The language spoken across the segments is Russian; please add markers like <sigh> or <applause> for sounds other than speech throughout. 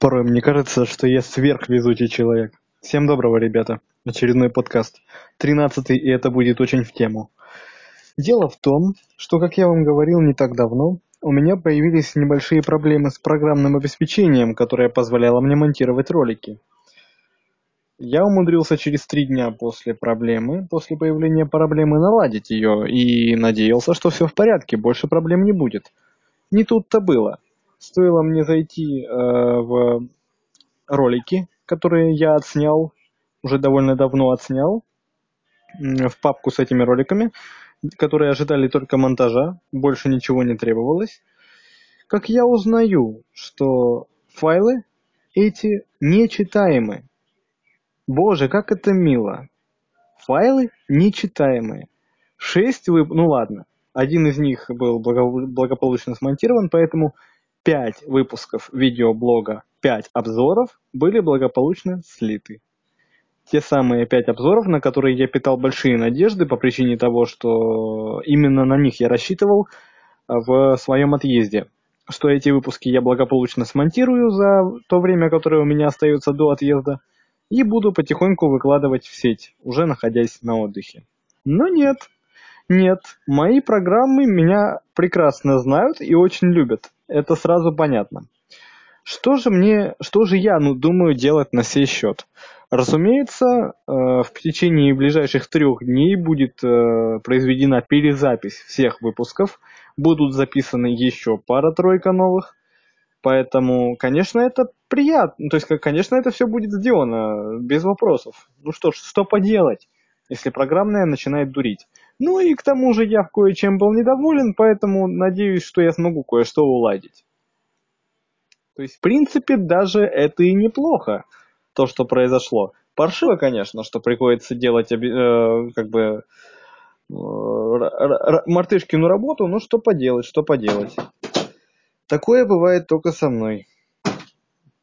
Порой мне кажется, что я сверхвезучий человек. Всем доброго, ребята. Очередной подкаст. Тринадцатый, и это будет очень в тему. Дело в том, что, как я вам говорил не так давно, у меня появились небольшие проблемы с программным обеспечением, которое позволяло мне монтировать ролики. Я умудрился через три дня после проблемы, после появления проблемы, наладить ее и надеялся, что все в порядке, больше проблем не будет. Не тут-то было стоило мне зайти э, в ролики, которые я отснял, уже довольно давно отснял, в папку с этими роликами, которые ожидали только монтажа, больше ничего не требовалось. Как я узнаю, что файлы эти нечитаемы. Боже, как это мило. Файлы нечитаемые. Шесть вып... Ну ладно. Один из них был благополучно смонтирован, поэтому 5 выпусков видеоблога, 5 обзоров были благополучно слиты. Те самые 5 обзоров, на которые я питал большие надежды по причине того, что именно на них я рассчитывал а, в своем отъезде. Что эти выпуски я благополучно смонтирую за то время, которое у меня остается до отъезда, и буду потихоньку выкладывать в сеть, уже находясь на отдыхе. Но нет, нет, мои программы меня прекрасно знают и очень любят это сразу понятно. Что же мне, что же я, ну, думаю делать на сей счет? Разумеется, э, в течение ближайших трех дней будет э, произведена перезапись всех выпусков, будут записаны еще пара-тройка новых, поэтому, конечно, это приятно, то есть, конечно, это все будет сделано без вопросов. Ну что ж, что поделать, если программная начинает дурить. Ну и к тому же я кое-чем был недоволен, поэтому надеюсь, что я смогу кое-что уладить. То есть, в принципе, даже это и неплохо, то, что произошло. Паршиво, конечно, что приходится делать э, как бы э, мартышкину работу, но что поделать, что поделать. Такое бывает только со мной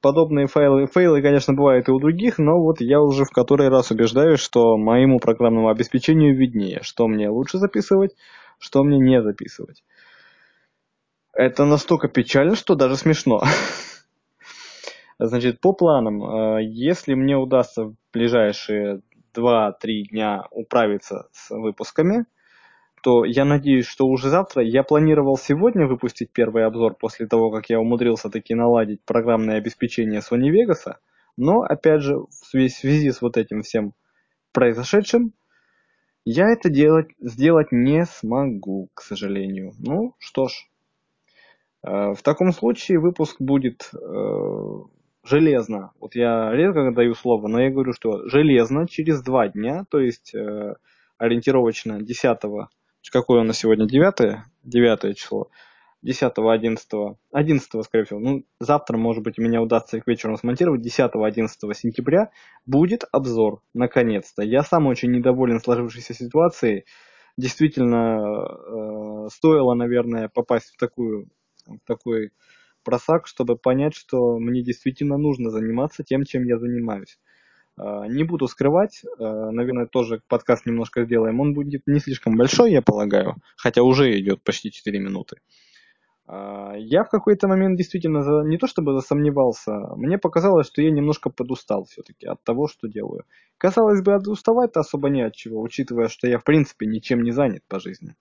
подобные файлы, фейлы, конечно, бывают и у других, но вот я уже в который раз убеждаюсь, что моему программному обеспечению виднее, что мне лучше записывать, что мне не записывать. Это настолько печально, что даже смешно. <laughs> Значит, по планам, э, если мне удастся в ближайшие 2-3 дня управиться с выпусками, что я надеюсь, что уже завтра я планировал сегодня выпустить первый обзор после того, как я умудрился таки наладить программное обеспечение Sony Vegas, но опять же в связи, с вот этим всем произошедшим я это делать, сделать не смогу, к сожалению. Ну, что ж. Э, в таком случае выпуск будет э, железно. Вот я редко даю слово, но я говорю, что железно через два дня, то есть э, ориентировочно 10 какое у нас сегодня, 9? 9 число. 10, 11, 11, скорее всего, ну, завтра, может быть, меня удастся их вечером смонтировать, 10, 11 сентября будет обзор, наконец-то. Я сам очень недоволен сложившейся ситуацией. Действительно, э, стоило, наверное, попасть в, такую, в такой просак, чтобы понять, что мне действительно нужно заниматься тем, чем я занимаюсь. А, не буду скрывать, а, наверное, тоже подкаст немножко сделаем. Он будет не слишком большой, я полагаю, хотя уже идет почти 4 минуты. А, я в какой-то момент действительно не то чтобы засомневался, мне показалось, что я немножко подустал все-таки от того, что делаю. Казалось бы, уставать-то особо не от чего, учитывая, что я в принципе ничем не занят по жизни.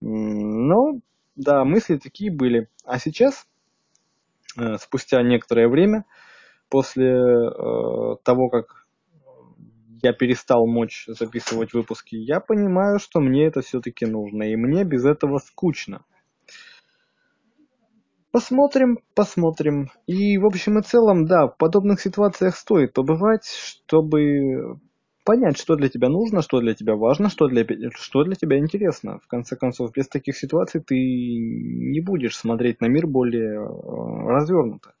Но, да, мысли такие были. А сейчас, э, спустя некоторое время, после э, того, как я перестал мочь записывать выпуски, я понимаю, что мне это все-таки нужно, и мне без этого скучно. Посмотрим, посмотрим. И в общем и целом, да, в подобных ситуациях стоит побывать, чтобы понять, что для тебя нужно, что для тебя важно, что для, что для тебя интересно. В конце концов, без таких ситуаций ты не будешь смотреть на мир более э, развернуто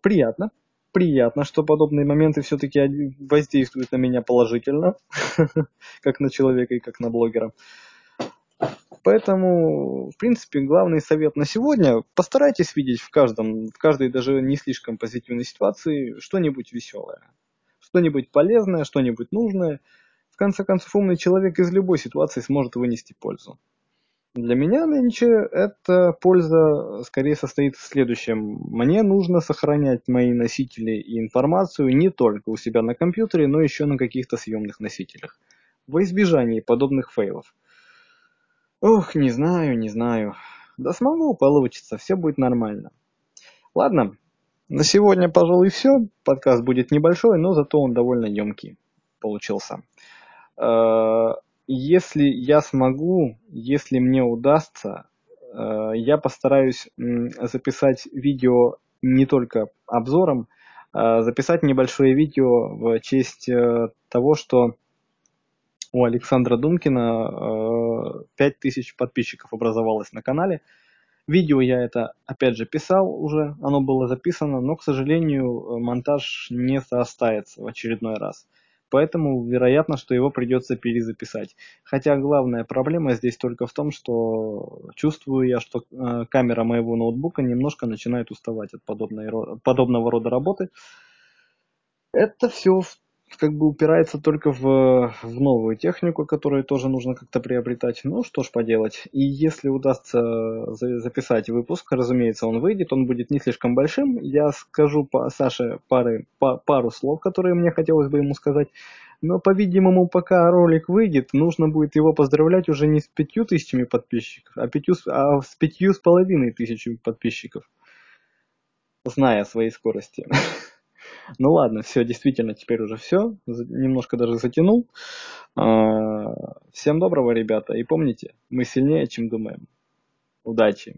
приятно. Приятно, что подобные моменты все-таки воздействуют на меня положительно, <laughs> как на человека и как на блогера. Поэтому, в принципе, главный совет на сегодня – постарайтесь видеть в, каждом, в каждой даже не слишком позитивной ситуации что-нибудь веселое, что-нибудь полезное, что-нибудь нужное. В конце концов, умный человек из любой ситуации сможет вынести пользу. Для меня нынче эта польза скорее состоит в следующем. Мне нужно сохранять мои носители и информацию не только у себя на компьютере, но еще на каких-то съемных носителях. Во избежание подобных фейлов. Ох, не знаю, не знаю. Да смогу, получится, все будет нормально. Ладно, на сегодня, пожалуй, все. Подкаст будет небольшой, но зато он довольно емкий получился. Э, если я смогу, если мне удастся, э, я постараюсь записать видео не только обзором, а записать небольшое видео в честь э, того, что у Александра Думкина 5000 подписчиков образовалось на канале. Видео я это, опять же, писал уже, оно было записано, но, к сожалению, монтаж не состается в очередной раз. Поэтому вероятно, что его придется перезаписать. Хотя главная проблема здесь только в том, что чувствую я, что э, камера моего ноутбука немножко начинает уставать от подобной, подобного рода работы. Это все как бы упирается только в, в новую технику, которую тоже нужно как-то приобретать. Ну, что ж поделать. И если удастся записать выпуск, разумеется, он выйдет, он будет не слишком большим. Я скажу по Саше пары, по, пару слов, которые мне хотелось бы ему сказать. Но, по-видимому, пока ролик выйдет, нужно будет его поздравлять уже не с пятью тысячами подписчиков, а, пятью, а с пятью с половиной тысячами подписчиков. Зная своей скорости. <laughs> Ну ладно, все, действительно, теперь уже все. Немножко даже затянул. А, всем доброго, ребята. И помните, мы сильнее, чем думаем. Удачи!